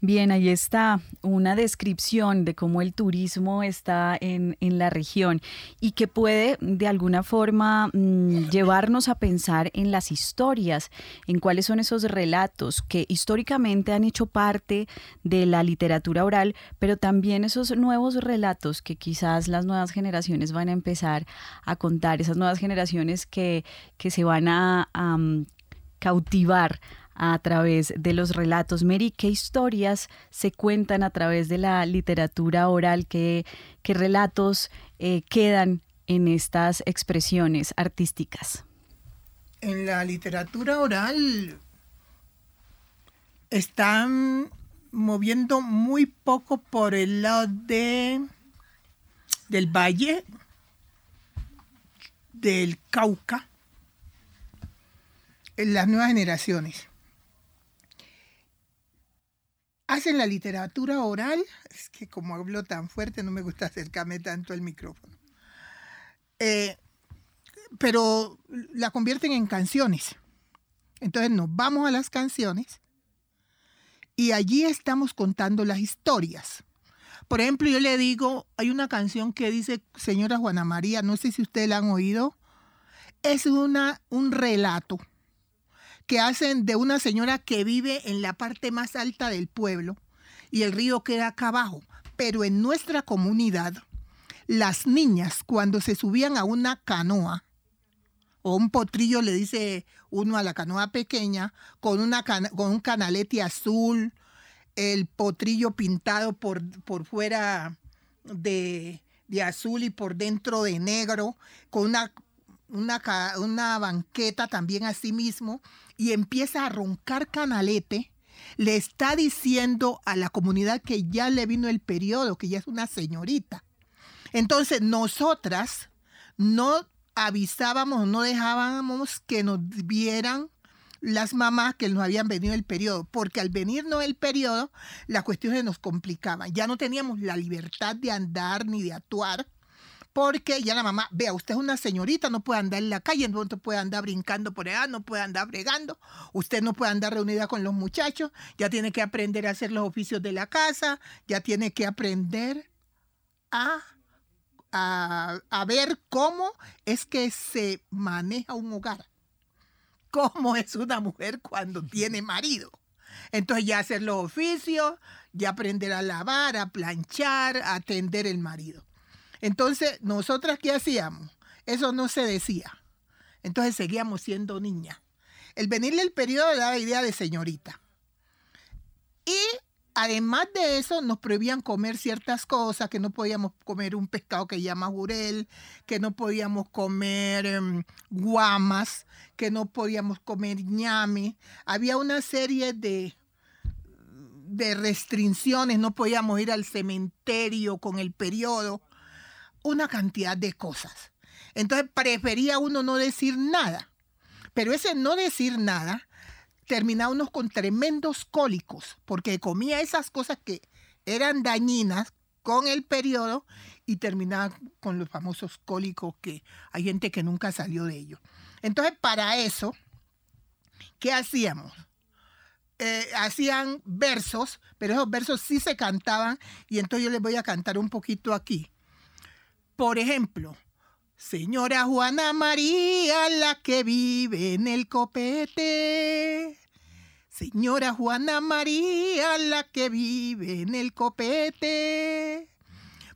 S10: Bien, ahí está una descripción de cómo el turismo está en, la región y que puede de alguna forma mm, llevarnos a pensar en las historias, en cuáles son esos relatos que históricamente han hecho parte de la literatura oral, pero también esos nuevos relatos que quizás las nuevas generaciones van a empezar a contar, esas nuevas generaciones que, que se van a, mm, cautivar a través de los relatos. Mary, ¿qué historias se cuentan a través de la literatura oral? ¿Qué, relatos eh, quedan en estas expresiones artísticas?
S14: En la literatura oral están moviendo muy poco por el lado de del valle del Cauca en las nuevas generaciones hacen la literatura oral, es que como hablo tan fuerte no me gusta acercarme tanto al micrófono, eh, pero la convierten en canciones. Entonces nos vamos a las canciones y allí estamos contando las historias. Por ejemplo, yo le digo, hay una canción que dice Señora Juana María, no sé si ustedes la han oído, es una, un relato que hacen de una señora que vive en la parte más alta del pueblo y el río queda acá abajo. Pero en nuestra comunidad, las niñas cuando se subían a una canoa, o un potrillo le dice uno a la canoa pequeña, con, una con un canalete azul, el potrillo pintado por, por fuera de, de azul y por dentro de negro, con una, una, una banqueta también así mismo, y empieza a roncar canalete, le está diciendo a la comunidad que ya le vino el periodo, que ya es una señorita. Entonces, nosotras no avisábamos, no dejábamos que nos vieran las mamás que nos habían venido el periodo, porque al venirnos el periodo, las cuestiones nos complicaban. Ya no teníamos la libertad de andar ni de actuar, porque ya la mamá, vea, usted es una señorita, no puede andar en la calle, no puede andar brincando por allá, no puede andar bregando, usted no puede andar reunida con los muchachos, ya tiene que aprender a hacer los oficios de la casa, ya tiene que aprender a a, a, ver cómo es que se maneja un hogar cómo es una mujer cuando tiene marido. Entonces ya hacer los oficios, ya aprender a lavar, a planchar, a atender el marido. Entonces, ¿nosotras qué hacíamos? Eso no se decía. Entonces seguíamos siendo niñas. El venirle el periodo daba idea de señorita. Y Además de eso, nos prohibían comer ciertas cosas, que no podíamos comer un pescado que llama jurel, que no podíamos comer em, guamas, que no podíamos comer ñame. Había una serie de, de restricciones, no podíamos ir al cementerio con el periodo, una cantidad de cosas. Entonces prefería uno no decir nada. Pero ese no decir nada terminaba unos con tremendos cólicos, porque comía esas cosas que eran dañinas con el periodo y terminaba con los famosos cólicos que hay gente que nunca salió de ellos. Entonces, para eso, ¿qué hacíamos? Eh, hacían versos, pero esos versos sí se cantaban y entonces yo les voy a cantar un poquito aquí. Por ejemplo, Señora Juana María, la que vive en el copete. Señora Juana María, la que vive en el copete.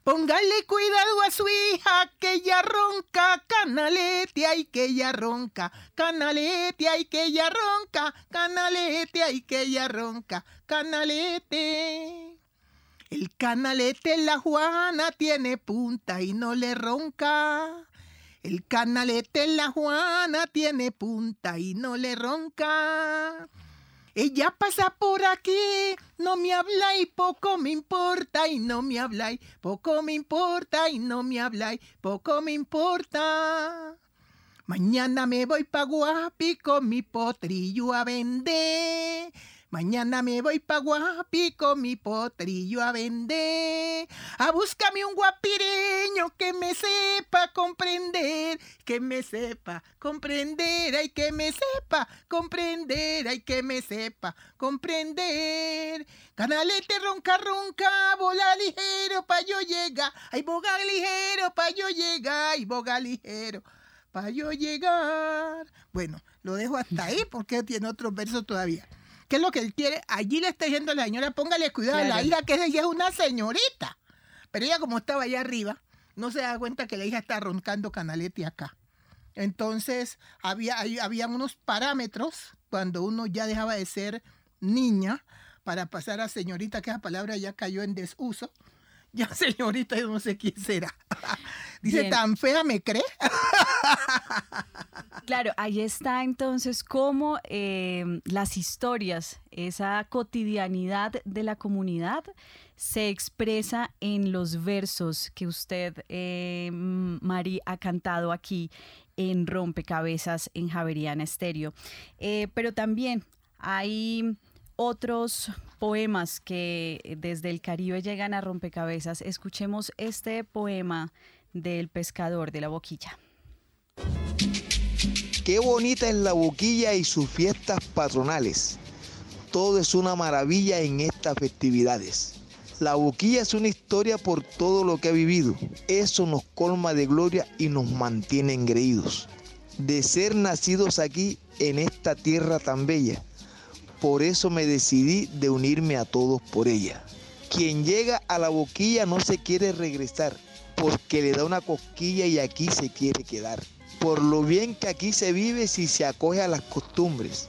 S14: Póngale cuidado a su hija que ella ronca, canalete, ay que ella ronca, canalete, ay que ella ronca, canalete, ay que ella ronca, canalete. El canalete la Juana tiene punta y no le ronca. El canalete la Juana tiene punta y no le ronca. Ella pasa por aquí, no me habla y poco me importa y no me habla y poco me importa y no me habla y poco me importa. Mañana me voy pa' Guapi con mi potrillo a vender. Mañana me voy pa' Guapi con mi potrillo a vender. A búscame un guapireño que me sepa comprender, que me sepa comprender, ay que me sepa comprender, ay que me sepa comprender. Canalete ronca ronca, bola ligero pa' yo llegar, ay boga ligero pa' yo llegar, ay boga ligero pa' yo llegar. Bueno, lo dejo hasta ahí porque tiene otros versos todavía. ¿Qué es lo que él quiere? Allí le está diciendo a la señora, póngale cuidado a la hija, que ella es una señorita. Pero ella como estaba allá arriba, no se da cuenta que la hija está roncando canalete acá. Entonces, había, había unos parámetros cuando uno ya dejaba de ser niña para pasar a señorita, que esa palabra ya cayó en desuso. Ya, (laughs) señorita, yo no sé quién será. Dice, ¿tan fea me cree? (laughs)
S10: Claro, ahí está entonces cómo em, las historias, esa cotidianidad de la comunidad se expresa en los versos que usted, eh, Mari, ha cantado aquí en Rompecabezas en Javeriana Estéreo. Eh, pero también hay otros poemas que desde el Caribe llegan a Rompecabezas. Escuchemos este poema del pescador de la boquilla.
S19: Qué bonita es la boquilla y sus fiestas patronales. Todo es una maravilla en estas festividades. La boquilla es una historia por todo lo que ha vivido. Eso nos colma de gloria y nos mantiene engreídos. de ser nacidos aquí en esta tierra tan bella. Por eso me decidí de unirme a todos por ella. Quien llega a la boquilla no se quiere regresar, porque le da una cosquilla y aquí se quiere quedar. Por lo bien que aquí se vive si se acoge a las costumbres.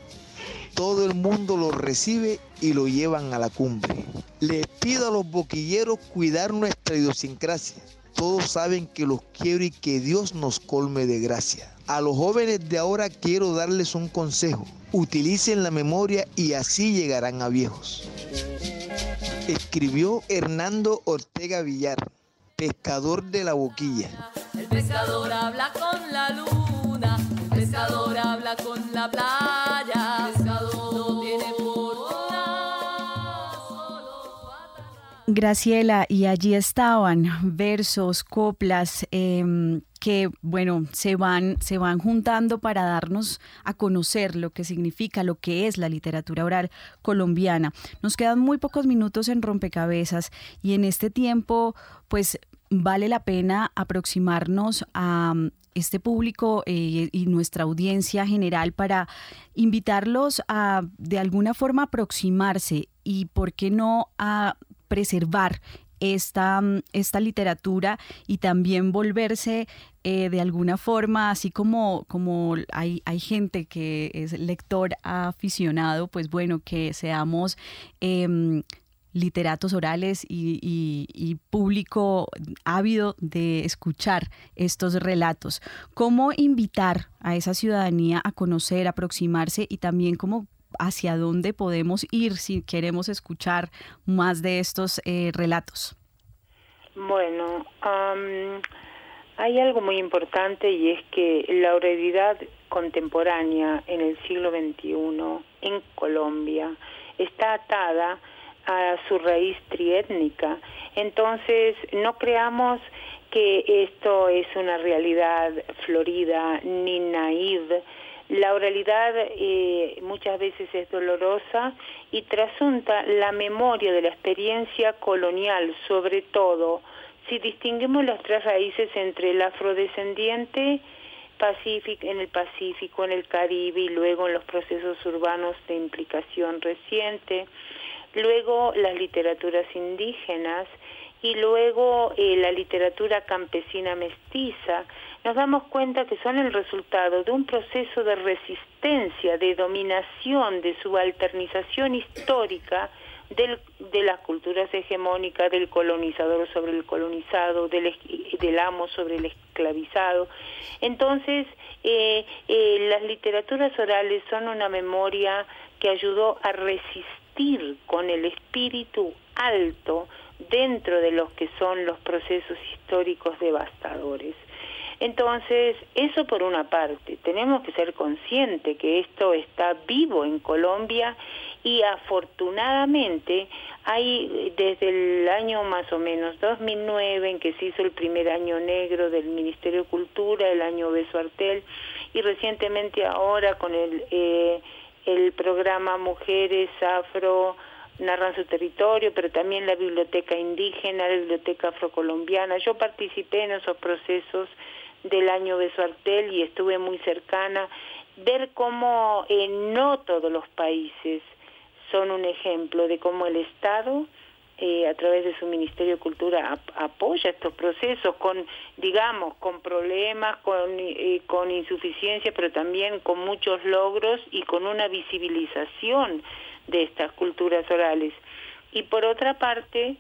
S19: Todo el mundo lo recibe y lo llevan a la cumbre. Les pido a los boquilleros cuidar nuestra idiosincrasia. Todos saben que los quiero y que Dios nos colme de gracia. A los jóvenes de ahora quiero darles un consejo. Utilicen la memoria y así llegarán a viejos. Escribió Hernando Ortega Villar, pescador de la boquilla.
S15: El pescador habla con la luna, el pescador habla con la playa, el pescador no tiene
S10: Graciela, y allí estaban versos, coplas, em, que bueno, se van, se van juntando para darnos a conocer lo que significa, lo que es la literatura oral colombiana. Nos quedan muy pocos minutos en rompecabezas y en este tiempo, pues vale la pena aproximarnos a mm, este público eh, y nuestra audiencia general para invitarlos a de alguna forma aproximarse y, ¿por qué no?, a preservar esta, mm, esta literatura y también volverse eh, de alguna forma, así como, como hay, hay gente que es lector aficionado, pues bueno, que seamos... Em, literatos orales y, público ávido de escuchar estos relatos. ¿Cómo invitar a esa ciudadanía a conocer, aproximarse y también cómo hacia dónde podemos ir si queremos escuchar más de estos eh, relatos?
S13: Bueno, hay algo muy importante y es que la oralidad contemporánea en el siglo XXI en Colombia está atada a su raíz triétnica. Entonces, no creamos que esto es una realidad florida ni naive, la oralidad eh, muchas veces es dolorosa y trasunta la memoria de la experiencia colonial, sobre todo si distinguimos las tres raíces entre el afrodescendiente Pacífico, en el Pacífico, en el Caribe y luego en los procesos urbanos de implicación reciente, luego las literaturas indígenas y luego eh, la literatura campesina mestiza, nos damos cuenta que son el resultado de un proceso de resistencia, de dominación, de subalternización histórica del, de las culturas hegemónicas, del colonizador sobre el colonizado, del, del amo sobre el esclavizado. Entonces, eh, eh, las literaturas orales son una memoria que ayudó a resistir con el espíritu alto dentro de los que son los procesos históricos devastadores. Entonces, eso por una parte, tenemos que ser conscientes que esto está vivo en Colombia y afortunadamente hay desde el año más o menos 2009 en que se hizo el primer año negro del Ministerio de Cultura, el año Beso Artel y recientemente ahora con el, eh, el programa Mujeres Afro narran su territorio, pero también la biblioteca indígena, la biblioteca afrocolombiana. Yo participé en esos procesos del año Besuartel y estuve muy cercana, ver cómo eh, no todos los países son un ejemplo de cómo el Estado, eh, a través de su Ministerio de Cultura, apoya estos procesos con, digamos, con problemas, con, eh, con insuficiencia, pero también con muchos logros y con una visibilización de estas culturas orales. Y por otra parte,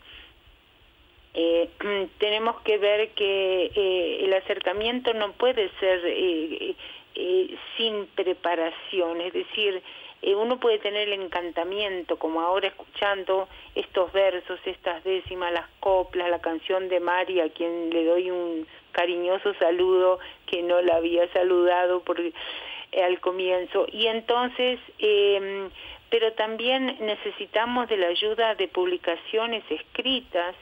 S13: eh, (clears throat) tenemos que ver que eh, el acercamiento no puede ser eh, sin preparación, es decir, uno puede tener el encantamiento, como ahora escuchando estos versos, estas décimas, las coplas, la canción de Mari, a quien le doy un cariñoso saludo que no la había saludado por, al comienzo. Y entonces, em, pero también necesitamos de la ayuda de publicaciones escritas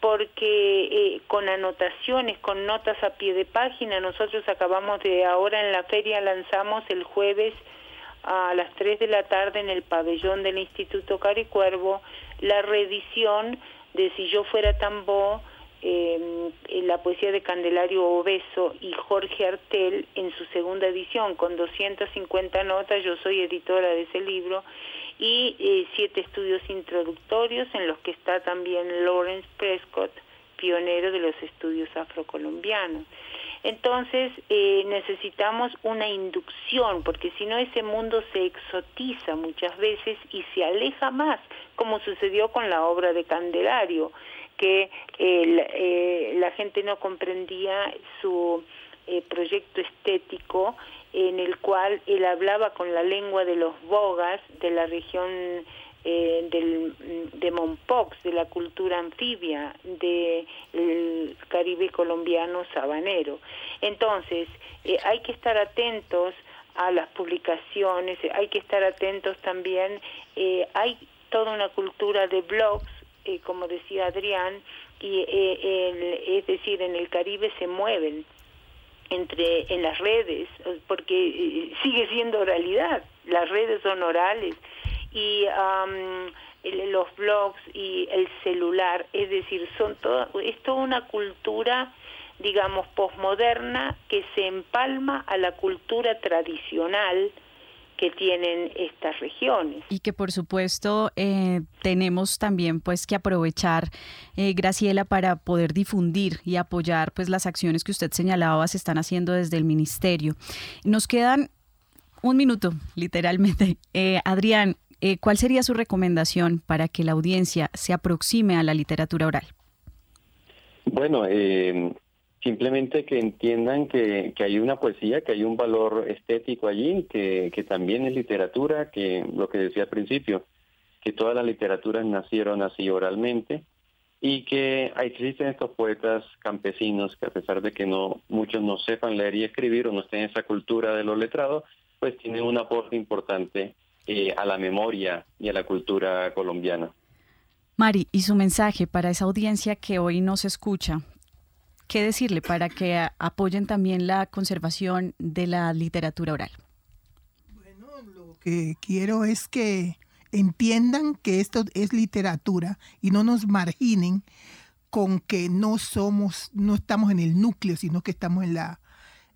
S13: porque eh, con anotaciones, con notas a pie de página, nosotros acabamos de ahora en la feria lanzamos el jueves a las 3 de la tarde en el pabellón del Instituto Caricuervo la reedición de Si yo fuera Tambó eh, la poesía de Candelario Obeso y Jorge Artel en su segunda edición con 250 notas, yo soy editora de ese libro, y eh, siete estudios introductorios en los que está también Lawrence Prescott, pionero de los estudios afrocolombianos. Entonces eh, necesitamos una inducción, porque si no ese mundo se exotiza muchas veces y se aleja más, como sucedió con la obra de Candelario, que eh, la gente no comprendía su eh, proyecto estético en el cual él hablaba con la lengua de los bogas de la región eh, del, de Mompox, de la cultura anfibia del Caribe colombiano sabanero. Entonces, eh, hay que estar atentos a las publicaciones, hay que estar atentos también, eh, hay toda una cultura de blogs, como decía Adrián, y es decir, en el Caribe se mueven entre en las redes, porque sigue siendo oralidad, las redes son orales y los blogs y el celular, es decir, son todo, es toda una cultura, digamos, posmoderna que se empalma a la cultura tradicional que tienen estas regiones.
S10: Y que por supuesto eh, tenemos también pues que aprovechar, eh, Graciela, para poder difundir y apoyar pues las acciones que usted señalaba se están haciendo desde el ministerio. Nos quedan un minuto, literalmente. Eh, Adrián, eh, ¿cuál sería su recomendación para que la audiencia se aproxime a la literatura oral?
S12: Bueno, eh, simplemente que entiendan que, hay una poesía, que hay un valor estético allí, que, también es literatura, que lo que decía al principio, que todas las literaturas nacieron así oralmente y que existen estos poetas campesinos que a pesar de que no muchos no sepan leer y escribir o no estén en esa cultura de los letrados, pues tienen un aporte importante eh, a la memoria y a la cultura colombiana.
S10: Mari, y su mensaje para esa audiencia que hoy nos escucha, ¿qué decirle para que apoyen también la conservación de la literatura oral?
S14: Bueno, lo que quiero es que entiendan que esto es literatura y no nos marginen con que no somos, no estamos en el núcleo, sino que estamos en la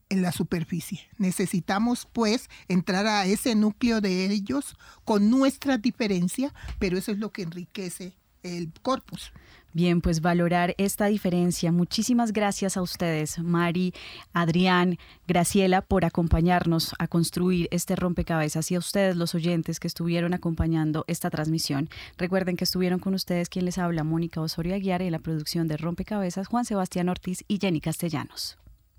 S14: en la superficie. Necesitamos pues entrar a ese núcleo de ellos con nuestra diferencia, pero eso es lo que enriquece el corpus.
S10: Bien, pues valorar esta diferencia. Muchísimas gracias a ustedes, Mari, Adrián, Graciela, por acompañarnos a construir este rompecabezas y a ustedes, los oyentes que estuvieron acompañando esta transmisión. Recuerden que estuvieron con ustedes quien les habla, Mónica Osorio Aguiar, en la producción de Rompecabezas, Juan Sebastián Ortiz y Jenny Castellanos.